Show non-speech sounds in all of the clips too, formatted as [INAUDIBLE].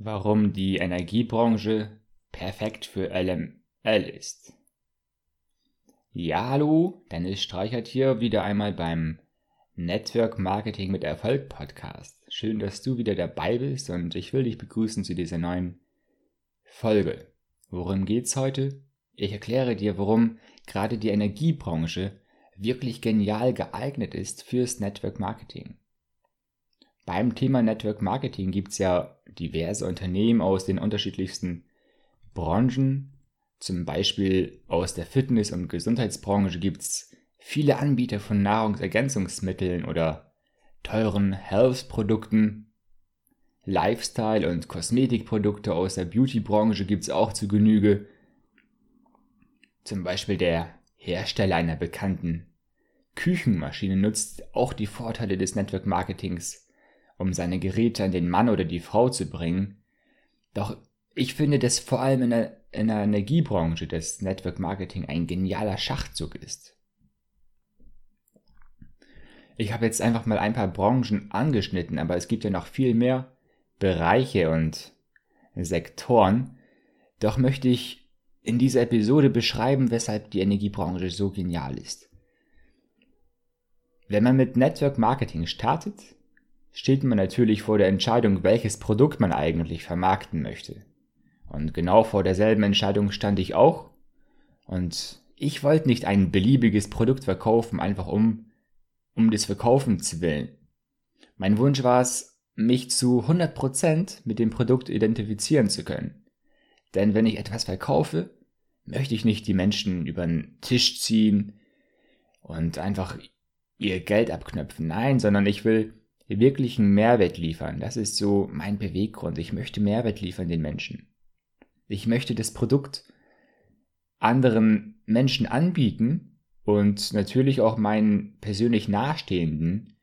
Warum die Energiebranche perfekt für LML ist. Ja, hallo, Dennis Streichert hier wieder einmal beim Network Marketing mit Erfolg Podcast. Schön, dass du wieder dabei bist und ich will dich begrüßen zu dieser neuen Folge. Worum geht's heute? Ich erkläre dir, warum gerade die Energiebranche wirklich genial geeignet ist fürs Network Marketing. Beim Thema Network Marketing gibt es ja diverse Unternehmen aus den unterschiedlichsten Branchen. Zum Beispiel aus der Fitness- und Gesundheitsbranche gibt es viele Anbieter von Nahrungsergänzungsmitteln oder teuren Health-Produkten. Lifestyle- und Kosmetikprodukte aus der Beauty-Branche gibt es auch zu Genüge. Zum Beispiel der Hersteller einer bekannten Küchenmaschine nutzt auch die Vorteile des Network Marketings um seine Geräte an den Mann oder die Frau zu bringen. Doch ich finde, dass vor allem in der, in der Energiebranche das Network Marketing ein genialer Schachzug ist. Ich habe jetzt einfach mal ein paar Branchen angeschnitten, aber es gibt ja noch viel mehr Bereiche und Sektoren. Doch möchte ich in dieser Episode beschreiben, weshalb die Energiebranche so genial ist. Wenn man mit Network Marketing startet, steht man natürlich vor der Entscheidung, welches Produkt man eigentlich vermarkten möchte. Und genau vor derselben Entscheidung stand ich auch. Und ich wollte nicht ein beliebiges Produkt verkaufen, einfach um, um des Verkaufens willen. Mein Wunsch war es, mich zu 100% mit dem Produkt identifizieren zu können. Denn wenn ich etwas verkaufe, möchte ich nicht die Menschen über den Tisch ziehen und einfach ihr Geld abknöpfen. Nein, sondern ich will wirklichen Mehrwert liefern. Das ist so mein Beweggrund. Ich möchte Mehrwert liefern den Menschen. Ich möchte das Produkt anderen Menschen anbieten und natürlich auch meinen persönlich nahestehenden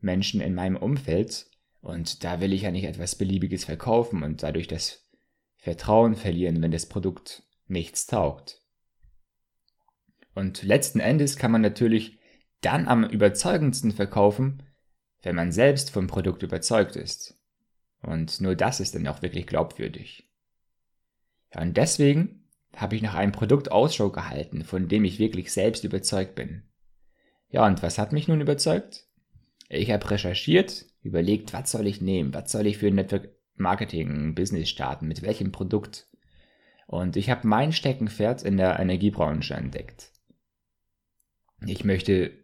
Menschen in meinem Umfeld. Und da will ich ja nicht etwas Beliebiges verkaufen und dadurch das Vertrauen verlieren, wenn das Produkt nichts taugt. Und letzten Endes kann man natürlich dann am überzeugendsten verkaufen, wenn man selbst vom Produkt überzeugt ist. Und nur das ist dann auch wirklich glaubwürdig. Ja, und deswegen habe ich nach einem Produkt Ausschau gehalten, von dem ich wirklich selbst überzeugt bin. Ja, und was hat mich nun überzeugt? Ich habe recherchiert, überlegt, was soll ich nehmen, was soll ich für ein Network Marketing Business starten, mit welchem Produkt. Und ich habe mein Steckenpferd in der Energiebranche entdeckt. Ich möchte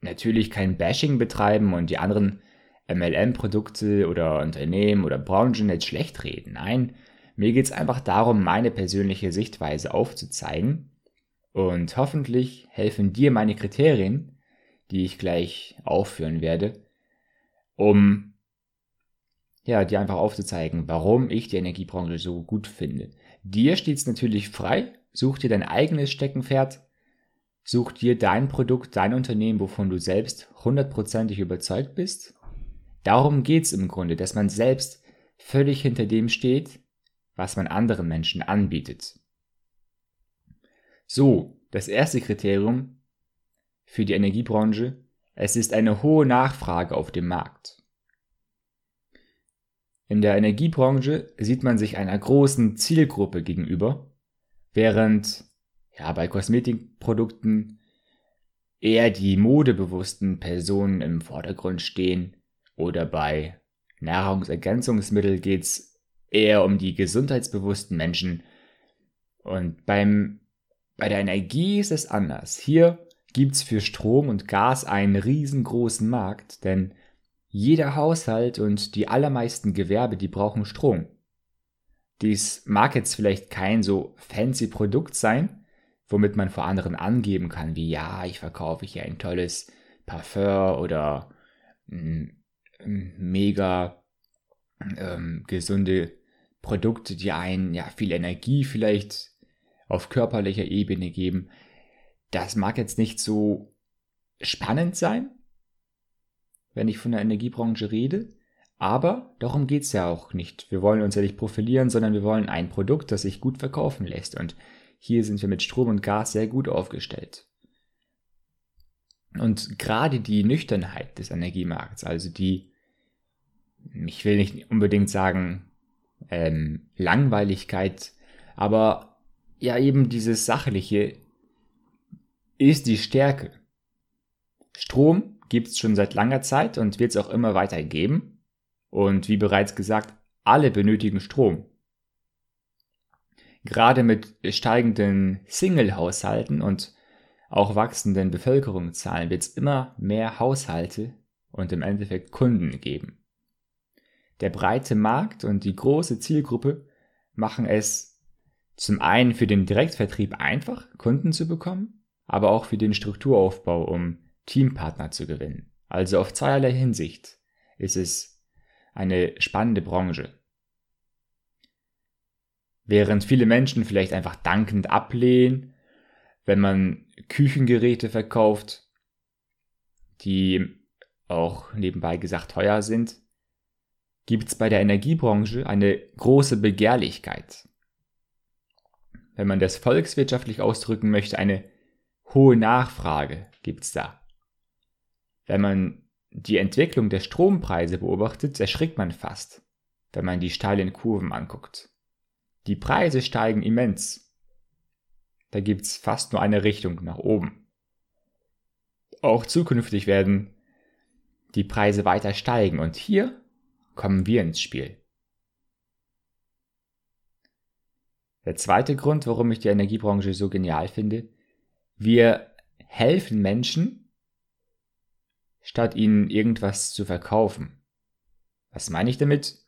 natürlich kein Bashing betreiben und die anderen MLM-Produkte oder Unternehmen oder Branchen jetzt schlecht reden. Nein, mir geht es einfach darum, meine persönliche Sichtweise aufzuzeigen und hoffentlich helfen dir meine Kriterien, die ich gleich aufführen werde, um ja, dir einfach aufzuzeigen, warum ich die Energiebranche so gut finde. Dir steht es natürlich frei, such dir dein eigenes Steckenpferd, Such dir dein Produkt, dein Unternehmen, wovon du selbst hundertprozentig überzeugt bist. Darum geht's im Grunde, dass man selbst völlig hinter dem steht, was man anderen Menschen anbietet. So, das erste Kriterium für die Energiebranche, es ist eine hohe Nachfrage auf dem Markt. In der Energiebranche sieht man sich einer großen Zielgruppe gegenüber, während ja, bei Kosmetikprodukten eher die modebewussten Personen im Vordergrund stehen oder bei Nahrungsergänzungsmitteln geht's eher um die gesundheitsbewussten Menschen. Und beim, bei der Energie ist es anders. Hier gibt's für Strom und Gas einen riesengroßen Markt, denn jeder Haushalt und die allermeisten Gewerbe, die brauchen Strom. Dies mag jetzt vielleicht kein so fancy Produkt sein, womit man vor anderen angeben kann, wie ja, ich verkaufe hier ein tolles Parfum oder mega ähm, gesunde Produkte, die einen ja viel Energie vielleicht auf körperlicher Ebene geben. Das mag jetzt nicht so spannend sein, wenn ich von der Energiebranche rede, aber darum geht's ja auch nicht. Wir wollen uns ja nicht profilieren, sondern wir wollen ein Produkt, das sich gut verkaufen lässt. Und hier sind wir mit Strom und Gas sehr gut aufgestellt. Und gerade die Nüchternheit des Energiemarkts, also die, ich will nicht unbedingt sagen, ähm, Langweiligkeit, aber ja eben dieses Sachliche ist die Stärke. Strom gibt's schon seit langer Zeit und wird es auch immer weiter geben. Und wie bereits gesagt, alle benötigen Strom. Gerade mit steigenden Single-Haushalten und auch wachsenden Bevölkerungszahlen wird es immer mehr Haushalte und im Endeffekt Kunden geben. Der breite Markt und die große Zielgruppe machen es zum einen für den Direktvertrieb einfach, Kunden zu bekommen, aber auch für den Strukturaufbau, um Teampartner zu gewinnen. Also auf zweierlei Hinsicht ist es eine spannende Branche. Während viele Menschen vielleicht einfach dankend ablehnen, wenn man Küchengeräte verkauft, die auch nebenbei gesagt teuer sind, gibt es bei der Energiebranche eine große Begehrlichkeit. Wenn man das volkswirtschaftlich ausdrücken möchte, eine hohe Nachfrage gibt es da. Wenn man die Entwicklung der Strompreise beobachtet, erschrickt man fast, wenn man die steilen Kurven anguckt. Die Preise steigen immens. Da gibt's fast nur eine Richtung nach oben. Auch zukünftig werden die Preise weiter steigen und hier kommen wir ins Spiel. Der zweite Grund, warum ich die Energiebranche so genial finde, wir helfen Menschen, statt ihnen irgendwas zu verkaufen. Was meine ich damit?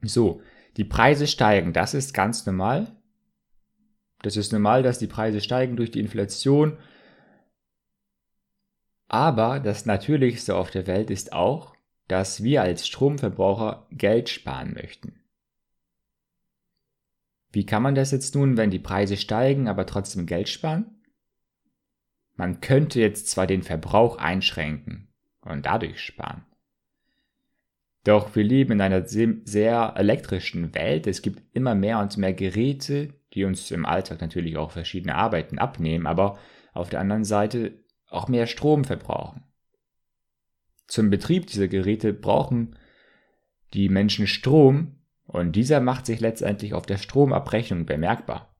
So, die Preise steigen, das ist ganz normal. Das ist normal, dass die Preise steigen durch die Inflation. Aber das Natürlichste auf der Welt ist auch, dass wir als Stromverbraucher Geld sparen möchten. Wie kann man das jetzt nun, wenn die Preise steigen, aber trotzdem Geld sparen? Man könnte jetzt zwar den Verbrauch einschränken und dadurch sparen. Doch wir leben in einer sehr elektrischen Welt. Es gibt immer mehr und mehr Geräte, die uns im Alltag natürlich auch verschiedene Arbeiten abnehmen, aber auf der anderen Seite auch mehr Strom verbrauchen. Zum Betrieb dieser Geräte brauchen die Menschen Strom und dieser macht sich letztendlich auf der Stromabrechnung bemerkbar.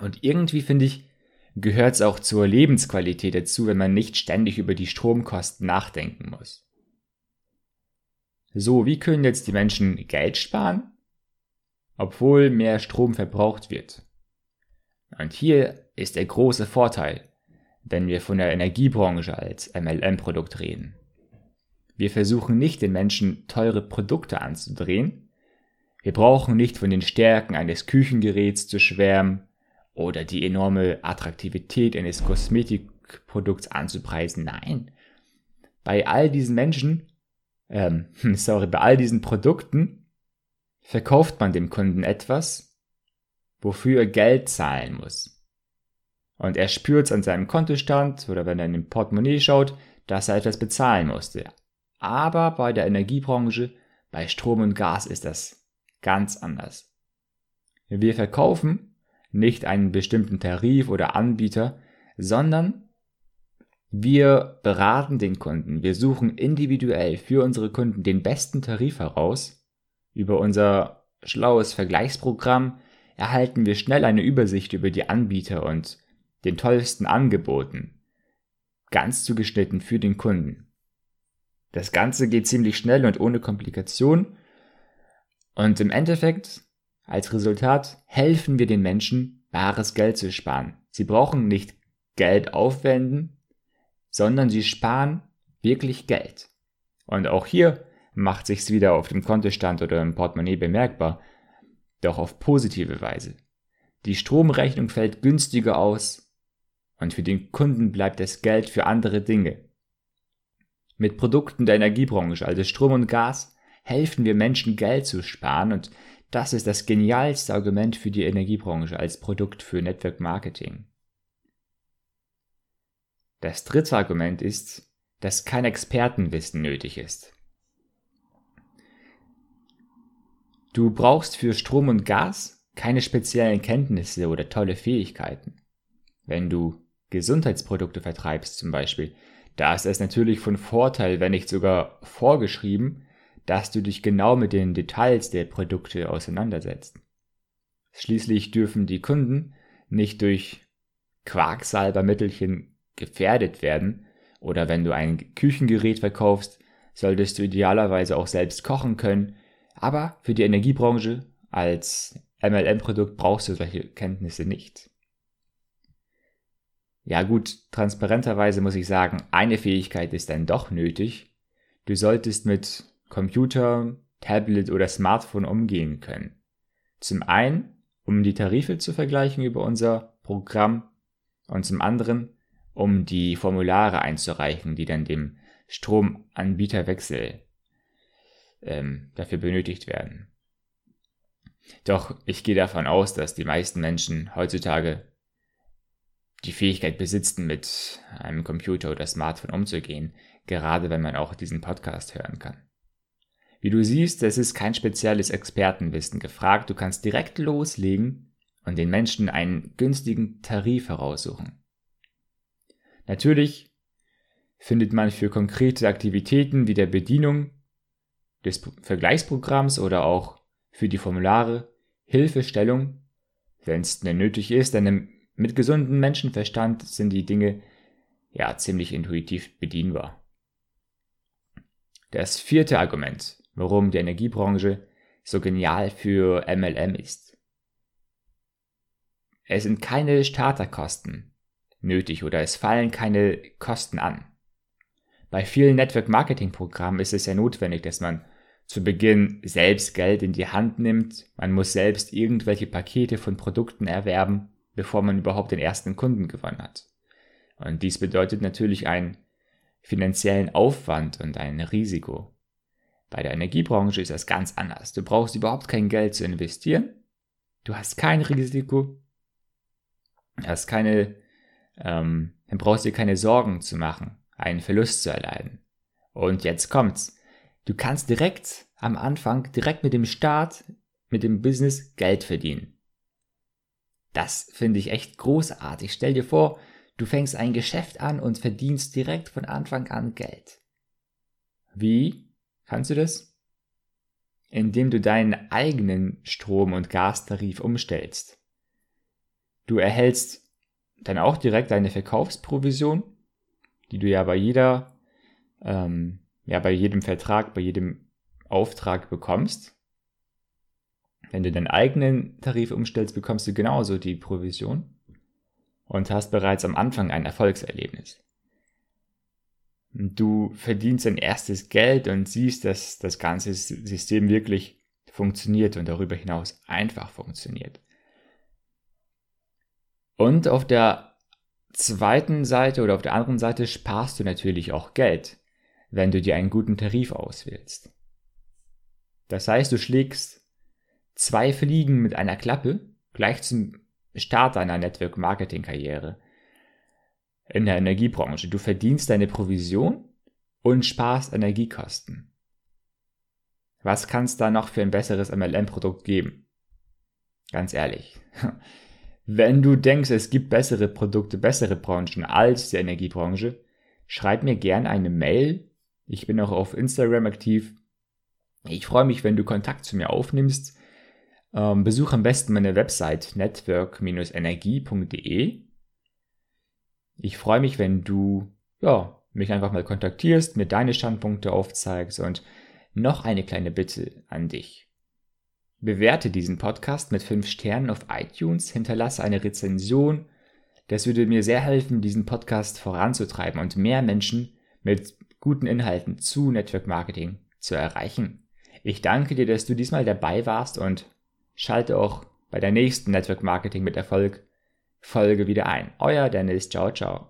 Und irgendwie finde ich, gehört es auch zur Lebensqualität dazu, wenn man nicht ständig über die Stromkosten nachdenken muss. So, wie können jetzt die Menschen Geld sparen, obwohl mehr Strom verbraucht wird? Und hier ist der große Vorteil, wenn wir von der Energiebranche als MLM-Produkt reden. Wir versuchen nicht den Menschen teure Produkte anzudrehen. Wir brauchen nicht von den Stärken eines Küchengeräts zu schwärmen oder die enorme Attraktivität eines Kosmetikprodukts anzupreisen. Nein. Bei all diesen Menschen, ähm, [LAUGHS] sorry, bei all diesen Produkten verkauft man dem Kunden etwas, wofür er Geld zahlen muss. Und er spürt es an seinem Kontostand oder wenn er in den Portemonnaie schaut, dass er etwas bezahlen musste. Aber bei der Energiebranche, bei Strom und Gas ist das ganz anders. Wir verkaufen nicht einen bestimmten Tarif oder Anbieter, sondern wir beraten den Kunden. Wir suchen individuell für unsere Kunden den besten Tarif heraus. Über unser schlaues Vergleichsprogramm erhalten wir schnell eine Übersicht über die Anbieter und den tollsten Angeboten. Ganz zugeschnitten für den Kunden. Das Ganze geht ziemlich schnell und ohne Komplikation. Und im Endeffekt als Resultat helfen wir den Menschen, bares Geld zu sparen. Sie brauchen nicht Geld aufwenden, sondern sie sparen wirklich Geld. Und auch hier macht sich's wieder auf dem Kontostand oder im Portemonnaie bemerkbar, doch auf positive Weise. Die Stromrechnung fällt günstiger aus und für den Kunden bleibt das Geld für andere Dinge. Mit Produkten der Energiebranche, also Strom und Gas, helfen wir Menschen Geld zu sparen und das ist das genialste Argument für die Energiebranche als Produkt für Network Marketing. Das dritte Argument ist, dass kein Expertenwissen nötig ist. Du brauchst für Strom und Gas keine speziellen Kenntnisse oder tolle Fähigkeiten. Wenn du Gesundheitsprodukte vertreibst zum Beispiel, da ist es natürlich von Vorteil, wenn nicht sogar vorgeschrieben, dass du dich genau mit den Details der Produkte auseinandersetzt. Schließlich dürfen die Kunden nicht durch Quacksalbermittelchen gefährdet werden oder wenn du ein Küchengerät verkaufst, solltest du idealerweise auch selbst kochen können, aber für die Energiebranche als MLM-Produkt brauchst du solche Kenntnisse nicht. Ja gut, transparenterweise muss ich sagen, eine Fähigkeit ist dann doch nötig. Du solltest mit Computer, Tablet oder Smartphone umgehen können. Zum einen, um die Tarife zu vergleichen über unser Programm und zum anderen, um die Formulare einzureichen, die dann dem Stromanbieterwechsel ähm, dafür benötigt werden. Doch ich gehe davon aus, dass die meisten Menschen heutzutage die Fähigkeit besitzen, mit einem Computer oder Smartphone umzugehen, gerade wenn man auch diesen Podcast hören kann. Wie du siehst, es ist kein spezielles Expertenwissen gefragt, du kannst direkt loslegen und den Menschen einen günstigen Tarif heraussuchen. Natürlich findet man für konkrete Aktivitäten wie der Bedienung des Vergleichsprogramms oder auch für die Formulare Hilfestellung, wenn es denn nötig ist, denn mit gesundem Menschenverstand sind die Dinge ja ziemlich intuitiv bedienbar. Das vierte Argument, warum die Energiebranche so genial für MLM ist. Es sind keine Starterkosten nötig oder es fallen keine Kosten an. Bei vielen Network Marketing Programmen ist es ja notwendig, dass man zu Beginn selbst Geld in die Hand nimmt. Man muss selbst irgendwelche Pakete von Produkten erwerben, bevor man überhaupt den ersten Kunden gewonnen hat. Und dies bedeutet natürlich einen finanziellen Aufwand und ein Risiko. Bei der Energiebranche ist das ganz anders. Du brauchst überhaupt kein Geld zu investieren. Du hast kein Risiko. Du hast keine, ähm, dann brauchst du dir keine Sorgen zu machen, einen Verlust zu erleiden. Und jetzt kommt's. Du kannst direkt am Anfang, direkt mit dem Start, mit dem Business Geld verdienen. Das finde ich echt großartig. Stell dir vor, du fängst ein Geschäft an und verdienst direkt von Anfang an Geld. Wie? Kannst du das? Indem du deinen eigenen Strom- und Gastarif umstellst. Du erhältst dann auch direkt deine Verkaufsprovision, die du ja bei jeder ähm, ja bei jedem Vertrag, bei jedem Auftrag bekommst. Wenn du deinen eigenen Tarif umstellst, bekommst du genauso die Provision und hast bereits am Anfang ein Erfolgserlebnis. Du verdienst dein erstes Geld und siehst, dass das ganze System wirklich funktioniert und darüber hinaus einfach funktioniert. Und auf der zweiten Seite oder auf der anderen Seite sparst du natürlich auch Geld wenn du dir einen guten Tarif auswählst. Das heißt, du schlägst zwei Fliegen mit einer Klappe gleich zum Start deiner Network Marketing Karriere in der Energiebranche. Du verdienst deine Provision und sparst Energiekosten. Was kann es da noch für ein besseres MLM-Produkt geben? Ganz ehrlich. Wenn du denkst, es gibt bessere Produkte, bessere Branchen als die Energiebranche, schreib mir gern eine Mail ich bin auch auf Instagram aktiv. Ich freue mich, wenn du Kontakt zu mir aufnimmst. Ähm, besuch am besten meine Website network-energie.de. Ich freue mich, wenn du ja, mich einfach mal kontaktierst, mir deine Standpunkte aufzeigst und noch eine kleine Bitte an dich. Bewerte diesen Podcast mit 5 Sternen auf iTunes, hinterlasse eine Rezension. Das würde mir sehr helfen, diesen Podcast voranzutreiben und mehr Menschen mit guten Inhalten zu Network Marketing zu erreichen. Ich danke dir, dass du diesmal dabei warst und schalte auch bei der nächsten Network Marketing mit Erfolg Folge wieder ein. Euer Dennis, ciao, ciao.